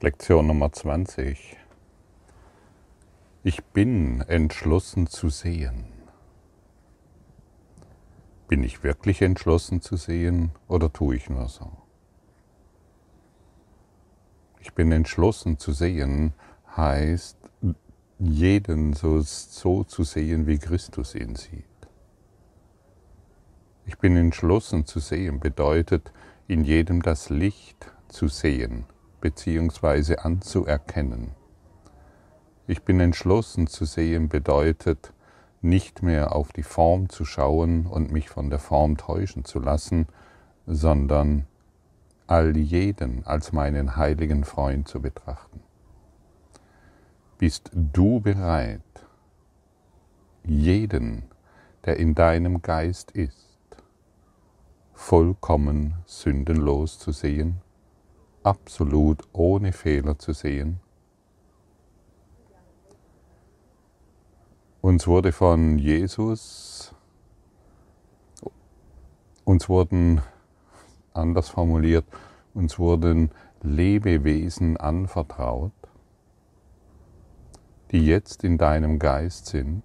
Lektion Nummer 20. Ich bin entschlossen zu sehen. Bin ich wirklich entschlossen zu sehen oder tue ich nur so? Ich bin entschlossen zu sehen heißt, jeden so, so zu sehen, wie Christus ihn sieht. Ich bin entschlossen zu sehen bedeutet, in jedem das Licht zu sehen bzw. anzuerkennen. Ich bin entschlossen zu sehen bedeutet, nicht mehr auf die Form zu schauen und mich von der Form täuschen zu lassen, sondern all jeden als meinen heiligen Freund zu betrachten. Bist du bereit, jeden, der in deinem Geist ist, vollkommen sündenlos zu sehen? Absolut ohne Fehler zu sehen. Uns wurde von Jesus, uns wurden, anders formuliert, uns wurden Lebewesen anvertraut, die jetzt in deinem Geist sind,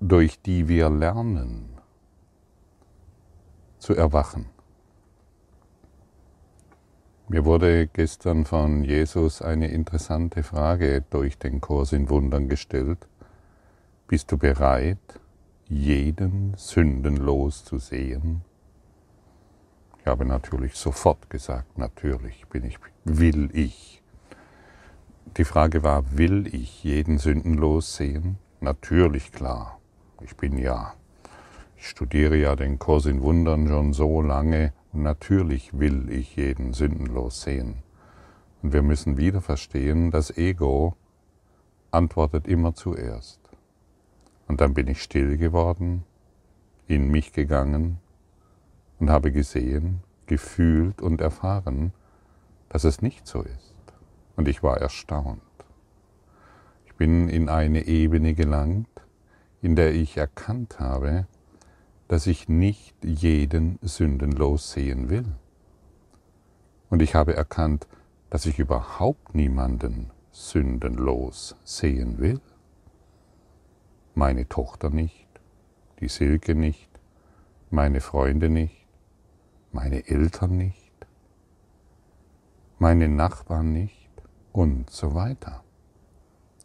durch die wir lernen, zu erwachen. Mir wurde gestern von Jesus eine interessante Frage durch den Kurs in Wundern gestellt. Bist du bereit, jeden sündenlos zu sehen? Ich habe natürlich sofort gesagt, natürlich bin ich, will ich. Die Frage war, will ich jeden sündenlos sehen? Natürlich klar. Ich bin ja. Ich studiere ja den Kurs in Wundern schon so lange und natürlich will ich jeden sündenlos sehen. Und wir müssen wieder verstehen, das Ego antwortet immer zuerst. Und dann bin ich still geworden, in mich gegangen und habe gesehen, gefühlt und erfahren, dass es nicht so ist. Und ich war erstaunt. Ich bin in eine Ebene gelangt, in der ich erkannt habe, dass ich nicht jeden sündenlos sehen will. Und ich habe erkannt, dass ich überhaupt niemanden sündenlos sehen will. Meine Tochter nicht, die Silke nicht, meine Freunde nicht, meine Eltern nicht, meine Nachbarn nicht und so weiter.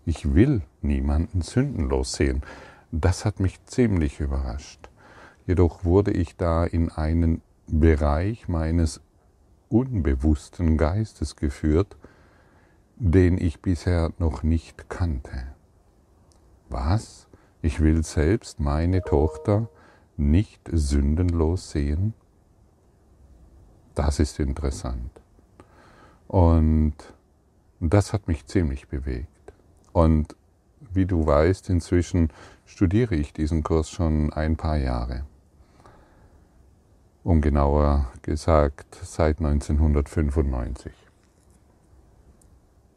Ich will niemanden sündenlos sehen. Das hat mich ziemlich überrascht. Jedoch wurde ich da in einen Bereich meines unbewussten Geistes geführt, den ich bisher noch nicht kannte. Was? Ich will selbst meine Tochter nicht sündenlos sehen? Das ist interessant. Und das hat mich ziemlich bewegt. Und wie du weißt, inzwischen studiere ich diesen Kurs schon ein paar Jahre um genauer gesagt seit 1995.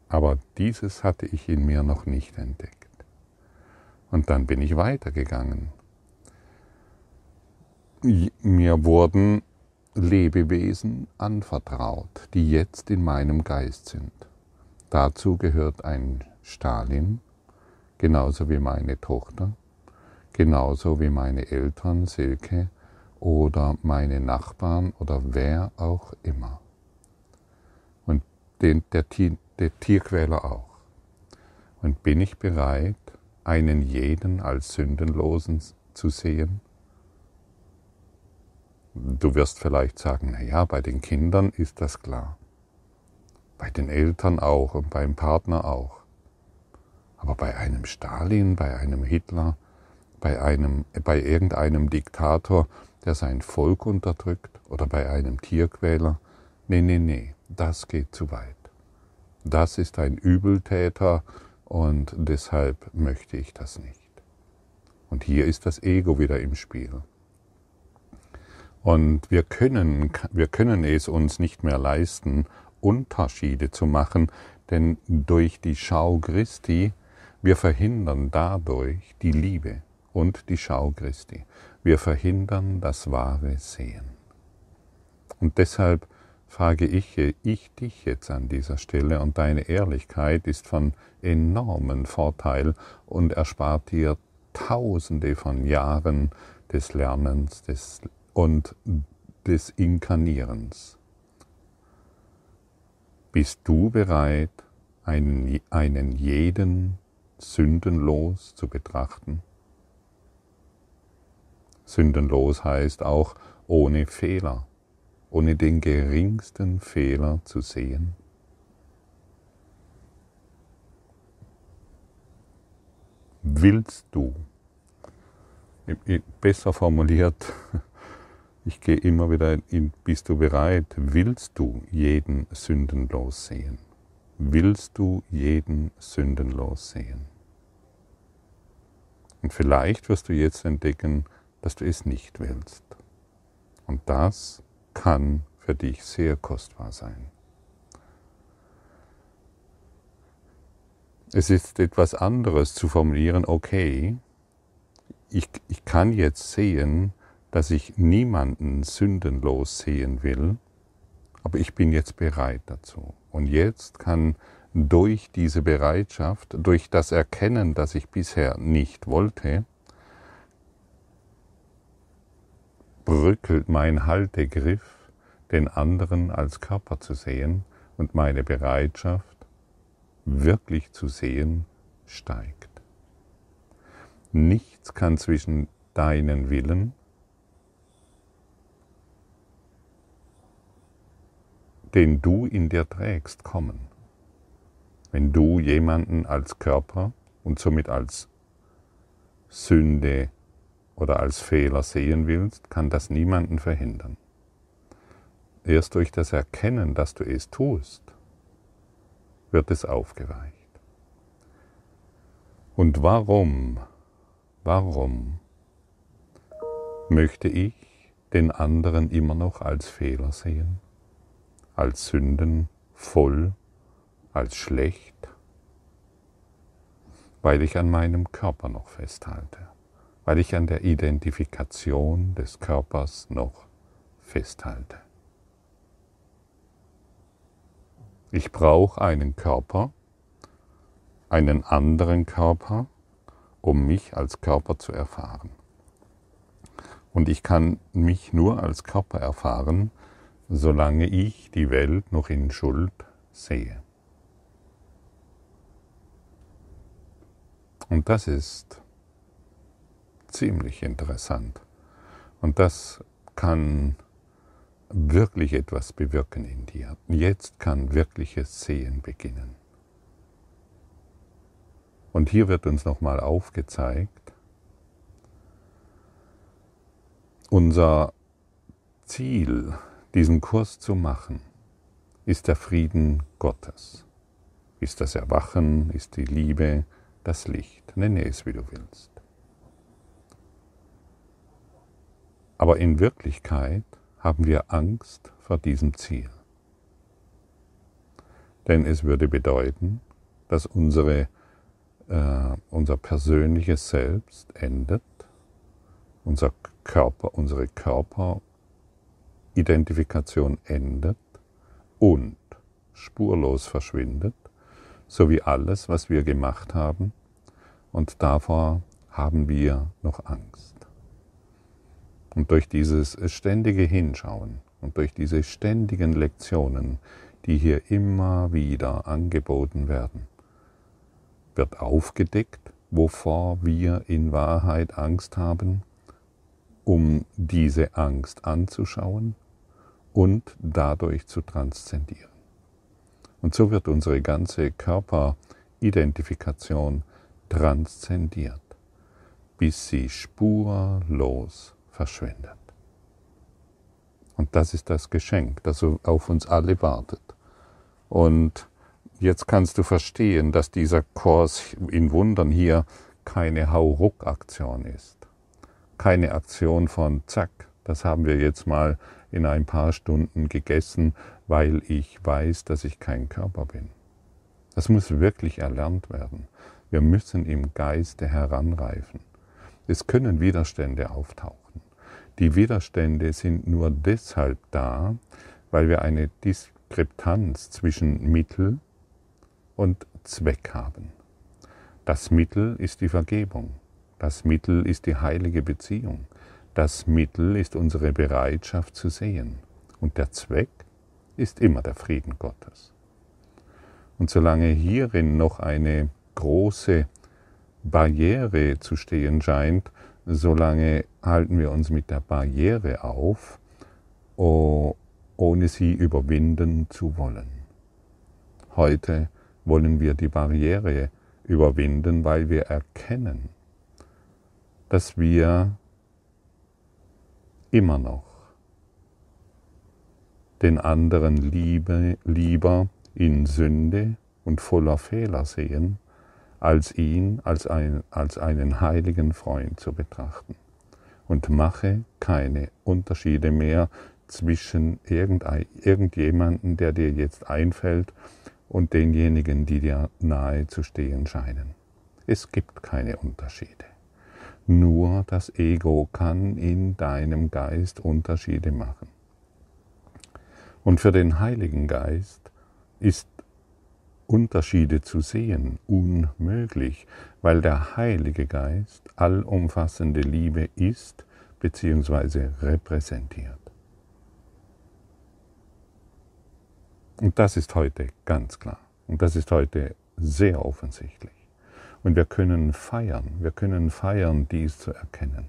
Aber dieses hatte ich in mir noch nicht entdeckt. Und dann bin ich weitergegangen. Mir wurden Lebewesen anvertraut, die jetzt in meinem Geist sind. Dazu gehört ein Stalin, genauso wie meine Tochter, genauso wie meine Eltern Silke oder meine Nachbarn oder wer auch immer. Und den, der, der Tierquäler auch. Und bin ich bereit, einen jeden als Sündenlosen zu sehen? Du wirst vielleicht sagen, na ja, bei den Kindern ist das klar. Bei den Eltern auch und beim Partner auch. Aber bei einem Stalin, bei einem Hitler, bei, einem, bei irgendeinem Diktator, der sein Volk unterdrückt oder bei einem Tierquäler. Nee, nee, nee, das geht zu weit. Das ist ein Übeltäter und deshalb möchte ich das nicht. Und hier ist das Ego wieder im Spiel. Und wir können, wir können es uns nicht mehr leisten, Unterschiede zu machen, denn durch die Schau Christi, wir verhindern dadurch die Liebe und die Schau Christi. Wir verhindern das wahre Sehen. Und deshalb frage ich, ich dich jetzt an dieser Stelle und deine Ehrlichkeit ist von enormen Vorteil und erspart dir Tausende von Jahren des Lernens des, und des Inkarnierens. Bist du bereit, einen, einen jeden sündenlos zu betrachten? Sündenlos heißt auch ohne Fehler, ohne den geringsten Fehler zu sehen. Willst du, besser formuliert, ich gehe immer wieder in, bist du bereit, willst du jeden sündenlos sehen? Willst du jeden sündenlos sehen? Und vielleicht wirst du jetzt entdecken, dass du es nicht willst. Und das kann für dich sehr kostbar sein. Es ist etwas anderes zu formulieren, okay, ich, ich kann jetzt sehen, dass ich niemanden sündenlos sehen will, aber ich bin jetzt bereit dazu. Und jetzt kann durch diese Bereitschaft, durch das Erkennen, das ich bisher nicht wollte, bröckelt mein Haltegriff, den anderen als Körper zu sehen und meine Bereitschaft, wirklich zu sehen, steigt. Nichts kann zwischen deinen Willen, den du in dir trägst, kommen. Wenn du jemanden als Körper und somit als Sünde oder als Fehler sehen willst, kann das niemanden verhindern. Erst durch das Erkennen, dass du es tust, wird es aufgeweicht. Und warum, warum möchte ich den anderen immer noch als Fehler sehen, als Sünden voll, als schlecht? Weil ich an meinem Körper noch festhalte weil ich an der Identifikation des Körpers noch festhalte. Ich brauche einen Körper, einen anderen Körper, um mich als Körper zu erfahren. Und ich kann mich nur als Körper erfahren, solange ich die Welt noch in Schuld sehe. Und das ist ziemlich interessant. Und das kann wirklich etwas bewirken in dir. Jetzt kann wirkliches Sehen beginnen. Und hier wird uns nochmal aufgezeigt, unser Ziel, diesen Kurs zu machen, ist der Frieden Gottes, ist das Erwachen, ist die Liebe, das Licht, nenne es wie du willst. Aber in Wirklichkeit haben wir Angst vor diesem Ziel. Denn es würde bedeuten, dass unsere, äh, unser persönliches Selbst endet, unser Körper, unsere Körperidentifikation endet und spurlos verschwindet, so wie alles, was wir gemacht haben, und davor haben wir noch Angst. Und durch dieses ständige Hinschauen und durch diese ständigen Lektionen, die hier immer wieder angeboten werden, wird aufgedeckt, wovor wir in Wahrheit Angst haben, um diese Angst anzuschauen und dadurch zu transzendieren. Und so wird unsere ganze Körperidentifikation transzendiert, bis sie spurlos verschwendet. Und das ist das Geschenk, das auf uns alle wartet. Und jetzt kannst du verstehen, dass dieser Kurs in Wundern hier keine Hauruck-Aktion ist. Keine Aktion von Zack, das haben wir jetzt mal in ein paar Stunden gegessen, weil ich weiß, dass ich kein Körper bin. Das muss wirklich erlernt werden. Wir müssen im Geiste heranreifen. Es können Widerstände auftauchen. Die Widerstände sind nur deshalb da, weil wir eine Diskrepanz zwischen Mittel und Zweck haben. Das Mittel ist die Vergebung. Das Mittel ist die heilige Beziehung. Das Mittel ist unsere Bereitschaft zu sehen. Und der Zweck ist immer der Frieden Gottes. Und solange hierin noch eine große Barriere zu stehen scheint, solange halten wir uns mit der Barriere auf, ohne sie überwinden zu wollen. Heute wollen wir die Barriere überwinden, weil wir erkennen, dass wir immer noch den anderen liebe, lieber in Sünde und voller Fehler sehen, als ihn als, ein, als einen heiligen Freund zu betrachten. Und mache keine Unterschiede mehr zwischen irgendjemanden, der dir jetzt einfällt, und denjenigen, die dir nahe zu stehen scheinen. Es gibt keine Unterschiede. Nur das Ego kann in deinem Geist Unterschiede machen. Und für den Heiligen Geist ist Unterschiede zu sehen unmöglich, weil der Heilige Geist allumfassende Liebe ist bzw. repräsentiert. Und das ist heute ganz klar. Und das ist heute sehr offensichtlich. Und wir können feiern, wir können feiern, dies zu erkennen.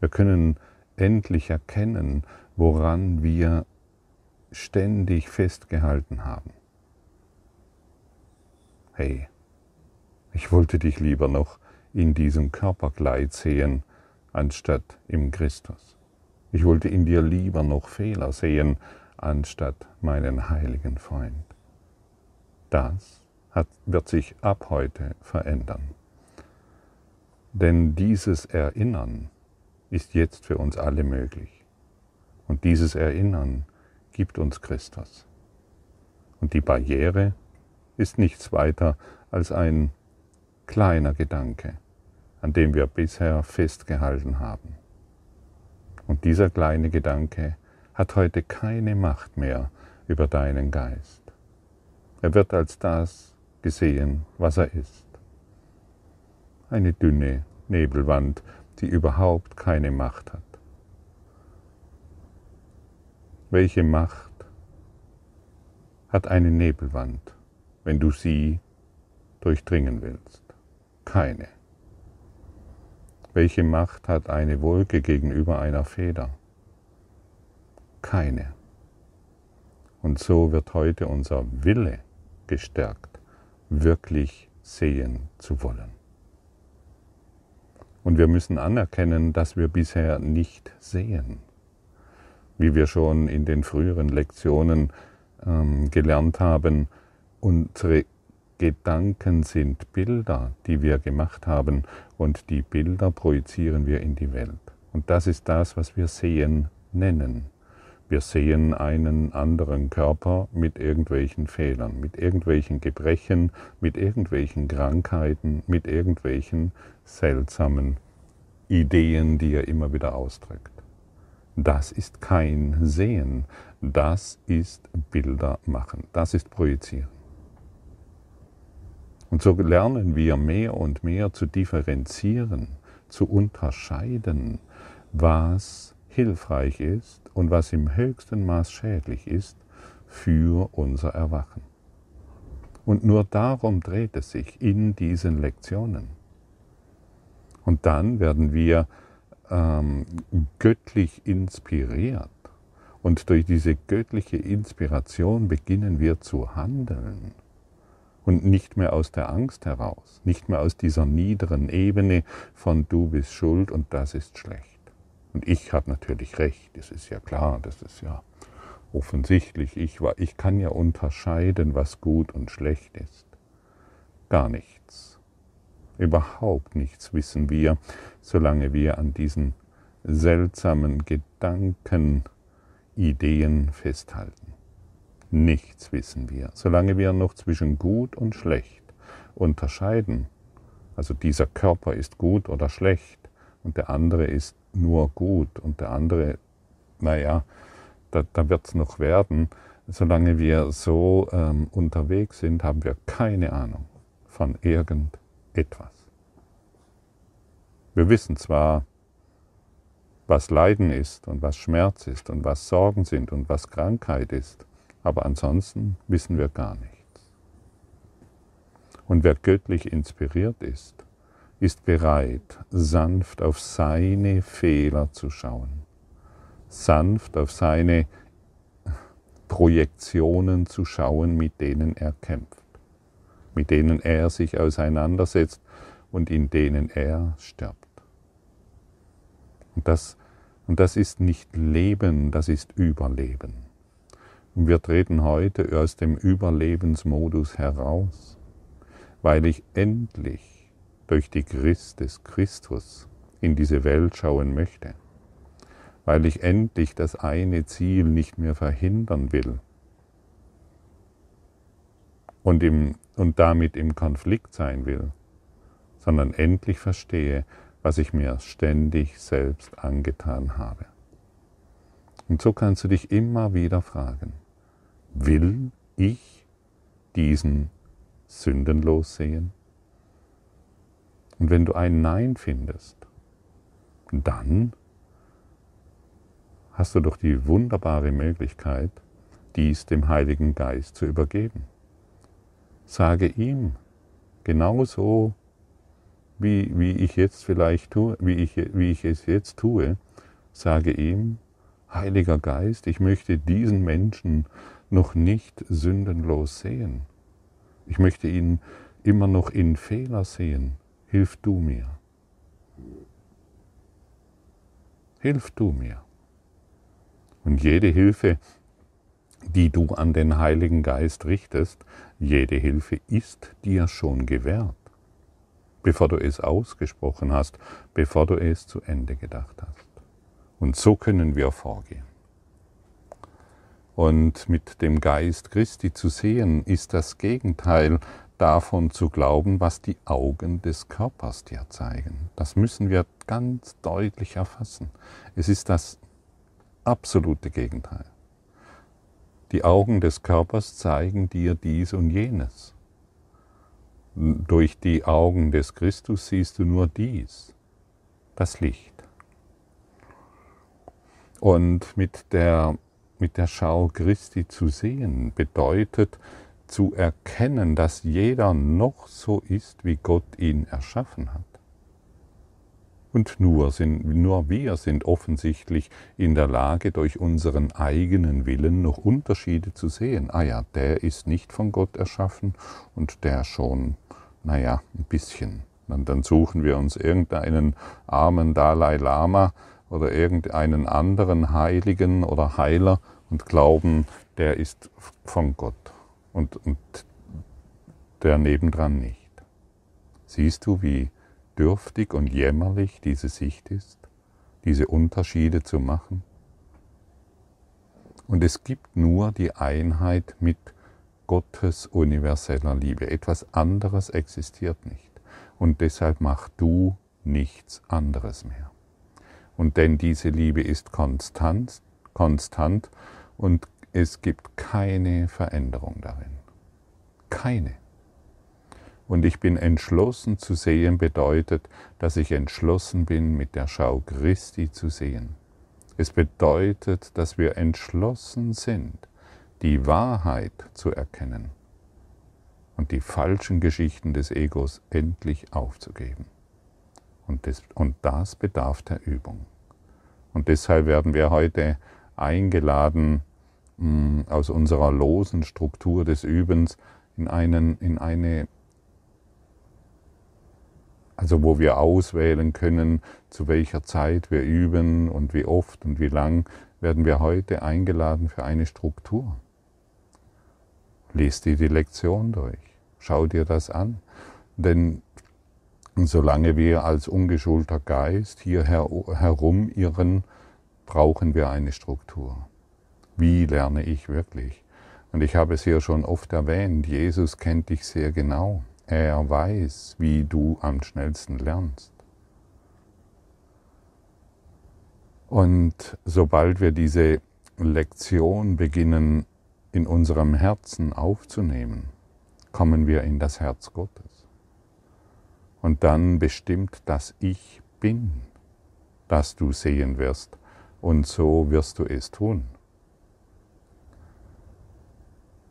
Wir können endlich erkennen, woran wir ständig festgehalten haben. Hey, ich wollte dich lieber noch in diesem Körperkleid sehen, anstatt im Christus. Ich wollte in dir lieber noch Fehler sehen, anstatt meinen heiligen Freund. Das hat, wird sich ab heute verändern. Denn dieses Erinnern ist jetzt für uns alle möglich. Und dieses Erinnern gibt uns Christus. Und die Barriere ist nichts weiter als ein kleiner Gedanke, an dem wir bisher festgehalten haben. Und dieser kleine Gedanke hat heute keine Macht mehr über deinen Geist. Er wird als das gesehen, was er ist. Eine dünne Nebelwand, die überhaupt keine Macht hat. Welche Macht hat eine Nebelwand? Wenn du sie durchdringen willst? Keine. Welche Macht hat eine Wolke gegenüber einer Feder? Keine. Und so wird heute unser Wille gestärkt, wirklich sehen zu wollen. Und wir müssen anerkennen, dass wir bisher nicht sehen. Wie wir schon in den früheren Lektionen ähm, gelernt haben, Unsere Gedanken sind Bilder, die wir gemacht haben und die Bilder projizieren wir in die Welt. Und das ist das, was wir sehen nennen. Wir sehen einen anderen Körper mit irgendwelchen Fehlern, mit irgendwelchen Gebrechen, mit irgendwelchen Krankheiten, mit irgendwelchen seltsamen Ideen, die er immer wieder ausdrückt. Das ist kein Sehen, das ist Bilder machen, das ist Projizieren. Und so lernen wir mehr und mehr zu differenzieren, zu unterscheiden, was hilfreich ist und was im höchsten Maß schädlich ist für unser Erwachen. Und nur darum dreht es sich in diesen Lektionen. Und dann werden wir ähm, göttlich inspiriert. Und durch diese göttliche Inspiration beginnen wir zu handeln und nicht mehr aus der Angst heraus, nicht mehr aus dieser niederen Ebene von du bist schuld und das ist schlecht. Und ich habe natürlich recht, das ist ja klar, das ist ja offensichtlich. Ich, war, ich kann ja unterscheiden, was gut und schlecht ist. Gar nichts. Überhaupt nichts wissen wir, solange wir an diesen seltsamen Gedanken, Ideen festhalten. Nichts wissen wir, solange wir noch zwischen gut und schlecht unterscheiden. Also dieser Körper ist gut oder schlecht und der andere ist nur gut und der andere, naja, da, da wird es noch werden. Solange wir so ähm, unterwegs sind, haben wir keine Ahnung von irgendetwas. Wir wissen zwar, was Leiden ist und was Schmerz ist und was Sorgen sind und was Krankheit ist, aber ansonsten wissen wir gar nichts. Und wer göttlich inspiriert ist, ist bereit, sanft auf seine Fehler zu schauen, sanft auf seine Projektionen zu schauen, mit denen er kämpft, mit denen er sich auseinandersetzt und in denen er stirbt. Und das, und das ist nicht Leben, das ist Überleben. Und wir treten heute aus dem Überlebensmodus heraus, weil ich endlich durch die Christ des Christus in diese Welt schauen möchte weil ich endlich das eine Ziel nicht mehr verhindern will und, im, und damit im Konflikt sein will, sondern endlich verstehe, was ich mir ständig selbst angetan habe. Und so kannst du dich immer wieder fragen, will ich diesen sündenlos sehen? Und wenn du ein Nein findest, dann hast du doch die wunderbare Möglichkeit, dies dem Heiligen Geist zu übergeben. Sage ihm, genauso wie, wie ich jetzt vielleicht tue, wie ich, wie ich es jetzt tue, sage ihm, Heiliger Geist, ich möchte diesen Menschen noch nicht sündenlos sehen. Ich möchte ihn immer noch in Fehler sehen. Hilf du mir. Hilf du mir. Und jede Hilfe, die du an den Heiligen Geist richtest, jede Hilfe ist dir schon gewährt, bevor du es ausgesprochen hast, bevor du es zu Ende gedacht hast. Und so können wir vorgehen. Und mit dem Geist Christi zu sehen, ist das Gegenteil davon zu glauben, was die Augen des Körpers dir zeigen. Das müssen wir ganz deutlich erfassen. Es ist das absolute Gegenteil. Die Augen des Körpers zeigen dir dies und jenes. Durch die Augen des Christus siehst du nur dies, das Licht. Und mit der, mit der Schau Christi zu sehen bedeutet zu erkennen, dass jeder noch so ist, wie Gott ihn erschaffen hat. Und nur, sind, nur wir sind offensichtlich in der Lage, durch unseren eigenen Willen noch Unterschiede zu sehen. Ah ja, der ist nicht von Gott erschaffen und der schon, naja, ein bisschen. Und dann suchen wir uns irgendeinen armen Dalai Lama oder irgendeinen anderen Heiligen oder Heiler und glauben, der ist von Gott und, und der nebendran nicht. Siehst du, wie dürftig und jämmerlich diese Sicht ist, diese Unterschiede zu machen? Und es gibt nur die Einheit mit Gottes universeller Liebe. Etwas anderes existiert nicht. Und deshalb mach du nichts anderes mehr. Und denn diese Liebe ist konstant, konstant und es gibt keine Veränderung darin. Keine. Und ich bin entschlossen zu sehen bedeutet, dass ich entschlossen bin, mit der Schau Christi zu sehen. Es bedeutet, dass wir entschlossen sind, die Wahrheit zu erkennen und die falschen Geschichten des Egos endlich aufzugeben. Und das, und das bedarf der Übung. Und deshalb werden wir heute eingeladen, mm, aus unserer losen Struktur des Übens in, einen, in eine also wo wir auswählen können, zu welcher Zeit wir üben und wie oft und wie lang, werden wir heute eingeladen für eine Struktur. Lies dir die Lektion durch, schau dir das an, denn solange wir als ungeschulter Geist hier herumirren, brauchen wir eine Struktur. Wie lerne ich wirklich? Und ich habe es hier schon oft erwähnt, Jesus kennt dich sehr genau. Er weiß, wie du am schnellsten lernst. Und sobald wir diese Lektion beginnen in unserem Herzen aufzunehmen, kommen wir in das Herz Gottes. Und dann bestimmt das Ich bin, das du sehen wirst, und so wirst du es tun.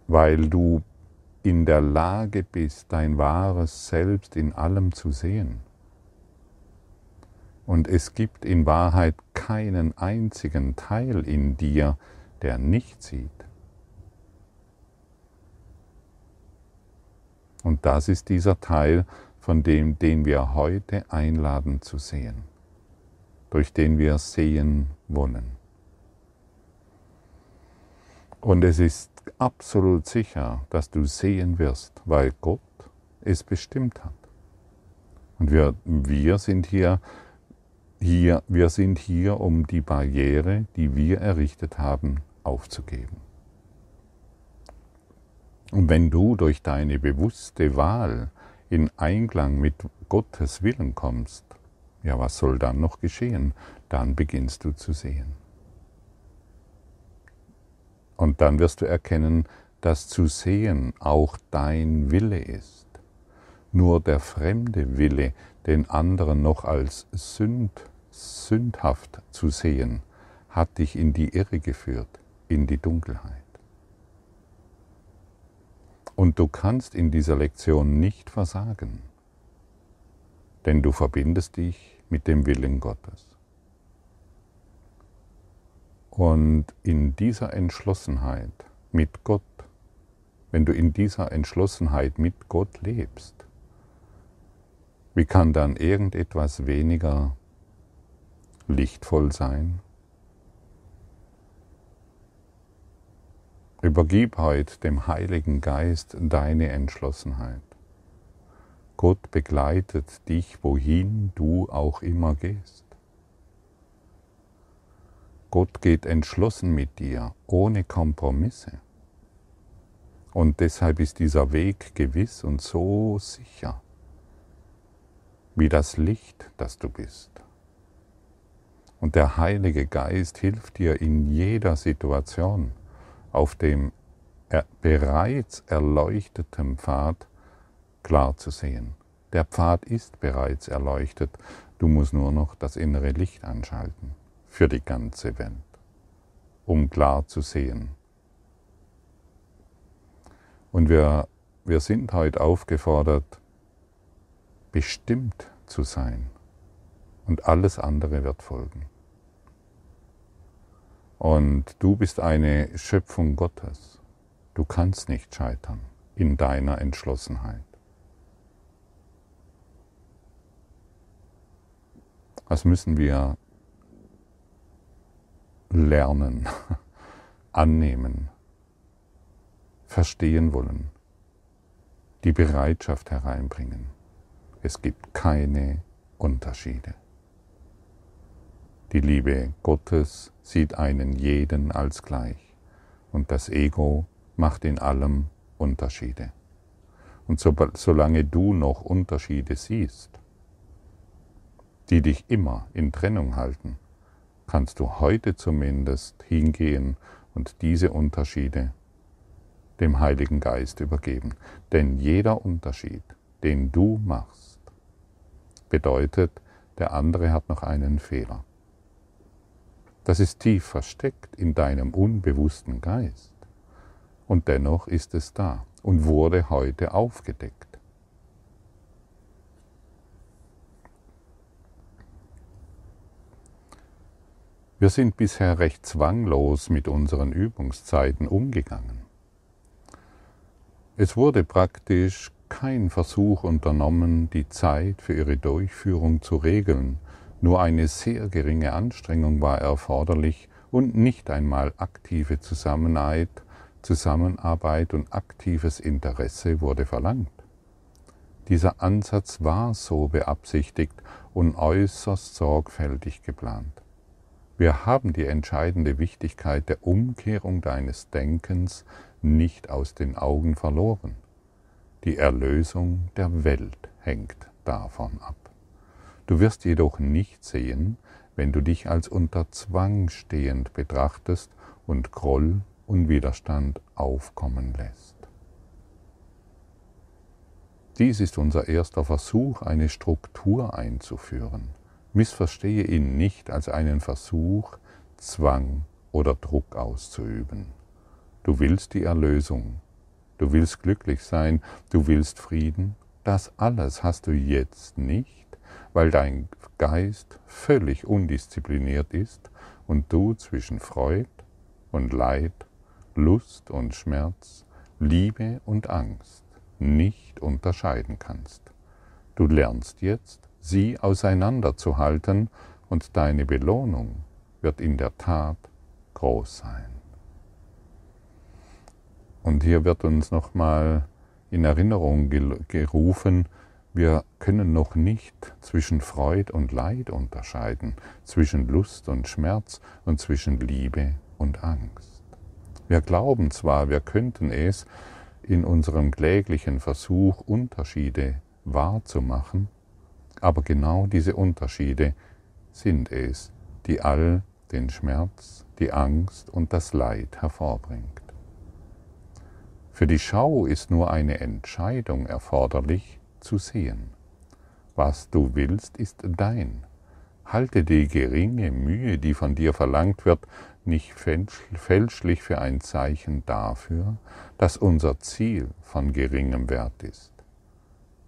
Weil du in der Lage bist, dein wahres Selbst in allem zu sehen. Und es gibt in Wahrheit keinen einzigen Teil in dir, der nicht sieht. Und das ist dieser Teil, von dem, den wir heute einladen zu sehen, durch den wir sehen wollen. Und es ist absolut sicher, dass du sehen wirst, weil Gott es bestimmt hat. Und wir, wir sind hier, hier, wir sind hier, um die Barriere, die wir errichtet haben, aufzugeben. Und wenn du durch deine bewusste Wahl in Einklang mit Gottes Willen kommst, ja, was soll dann noch geschehen? Dann beginnst du zu sehen. Und dann wirst du erkennen, dass zu sehen auch dein Wille ist. Nur der fremde Wille, den anderen noch als sünd, sündhaft zu sehen, hat dich in die Irre geführt, in die Dunkelheit. Und du kannst in dieser Lektion nicht versagen, denn du verbindest dich mit dem Willen Gottes. Und in dieser Entschlossenheit mit Gott, wenn du in dieser Entschlossenheit mit Gott lebst, wie kann dann irgendetwas weniger lichtvoll sein? Übergib heute dem Heiligen Geist deine Entschlossenheit. Gott begleitet dich, wohin du auch immer gehst. Gott geht entschlossen mit dir, ohne Kompromisse. Und deshalb ist dieser Weg gewiss und so sicher, wie das Licht, das du bist. Und der Heilige Geist hilft dir in jeder Situation auf dem bereits erleuchteten Pfad klar zu sehen. Der Pfad ist bereits erleuchtet, du musst nur noch das innere Licht anschalten für die ganze Welt, um klar zu sehen. Und wir, wir sind heute aufgefordert, bestimmt zu sein. Und alles andere wird folgen. Und du bist eine Schöpfung Gottes. Du kannst nicht scheitern in deiner Entschlossenheit. Was müssen wir lernen, annehmen, verstehen wollen, die Bereitschaft hereinbringen. Es gibt keine Unterschiede. Die Liebe Gottes sieht einen jeden als gleich und das Ego macht in allem Unterschiede. Und so, solange du noch Unterschiede siehst, die dich immer in Trennung halten, kannst du heute zumindest hingehen und diese Unterschiede dem Heiligen Geist übergeben. Denn jeder Unterschied, den du machst, bedeutet, der andere hat noch einen Fehler. Das ist tief versteckt in deinem unbewussten Geist. Und dennoch ist es da und wurde heute aufgedeckt. Wir sind bisher recht zwanglos mit unseren Übungszeiten umgegangen. Es wurde praktisch kein Versuch unternommen, die Zeit für ihre Durchführung zu regeln, nur eine sehr geringe Anstrengung war erforderlich und nicht einmal aktive Zusammenarbeit, Zusammenarbeit und aktives Interesse wurde verlangt. Dieser Ansatz war so beabsichtigt und äußerst sorgfältig geplant. Wir haben die entscheidende Wichtigkeit der Umkehrung deines Denkens nicht aus den Augen verloren. Die Erlösung der Welt hängt davon ab. Du wirst jedoch nicht sehen, wenn du dich als unter Zwang stehend betrachtest und Groll und Widerstand aufkommen lässt. Dies ist unser erster Versuch, eine Struktur einzuführen. Missverstehe ihn nicht als einen Versuch, Zwang oder Druck auszuüben. Du willst die Erlösung, du willst glücklich sein, du willst Frieden. Das alles hast du jetzt nicht, weil dein Geist völlig undiszipliniert ist und du zwischen Freud und Leid, Lust und Schmerz, Liebe und Angst nicht unterscheiden kannst. Du lernst jetzt, sie auseinanderzuhalten und deine Belohnung wird in der Tat groß sein. Und hier wird uns nochmal in Erinnerung gerufen, wir können noch nicht zwischen Freud und Leid unterscheiden, zwischen Lust und Schmerz und zwischen Liebe und Angst. Wir glauben zwar, wir könnten es in unserem kläglichen Versuch, Unterschiede wahrzumachen, aber genau diese Unterschiede sind es, die all den Schmerz, die Angst und das Leid hervorbringt. Für die Schau ist nur eine Entscheidung erforderlich, zu sehen. Was du willst, ist dein. Halte die geringe Mühe, die von dir verlangt wird, nicht fälschlich für ein Zeichen dafür, dass unser Ziel von geringem Wert ist.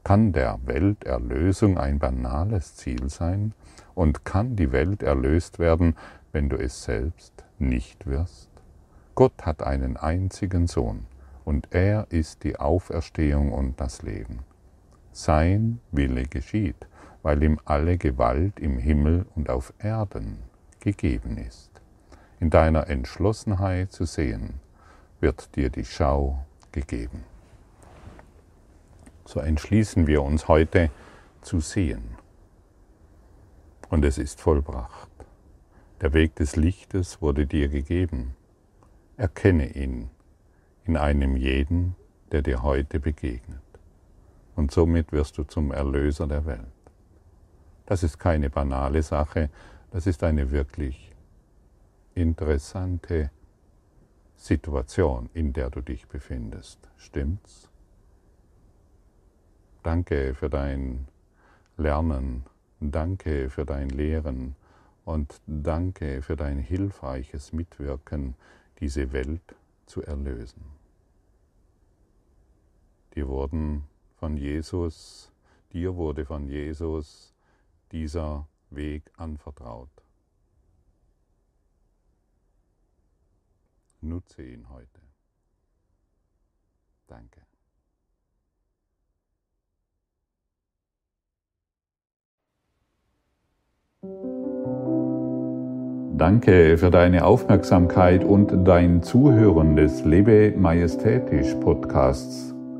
Kann der Welterlösung ein banales Ziel sein und kann die Welt erlöst werden, wenn du es selbst nicht wirst? Gott hat einen einzigen Sohn und er ist die Auferstehung und das Leben. Sein Wille geschieht, weil ihm alle Gewalt im Himmel und auf Erden gegeben ist. In deiner Entschlossenheit zu sehen, wird dir die Schau gegeben. So entschließen wir uns heute zu sehen. Und es ist vollbracht. Der Weg des Lichtes wurde dir gegeben. Erkenne ihn in einem jeden, der dir heute begegnet und somit wirst du zum Erlöser der Welt. Das ist keine banale Sache, das ist eine wirklich interessante Situation, in der du dich befindest. Stimmt's? Danke für dein Lernen, danke für dein Lehren und danke für dein hilfreiches Mitwirken, diese Welt zu erlösen. Dir wurden von Jesus, dir wurde von Jesus dieser Weg anvertraut. Nutze ihn heute. Danke. Danke für deine Aufmerksamkeit und dein Zuhören des Lebe Majestätisch Podcasts.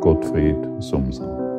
Gottfried Sumser.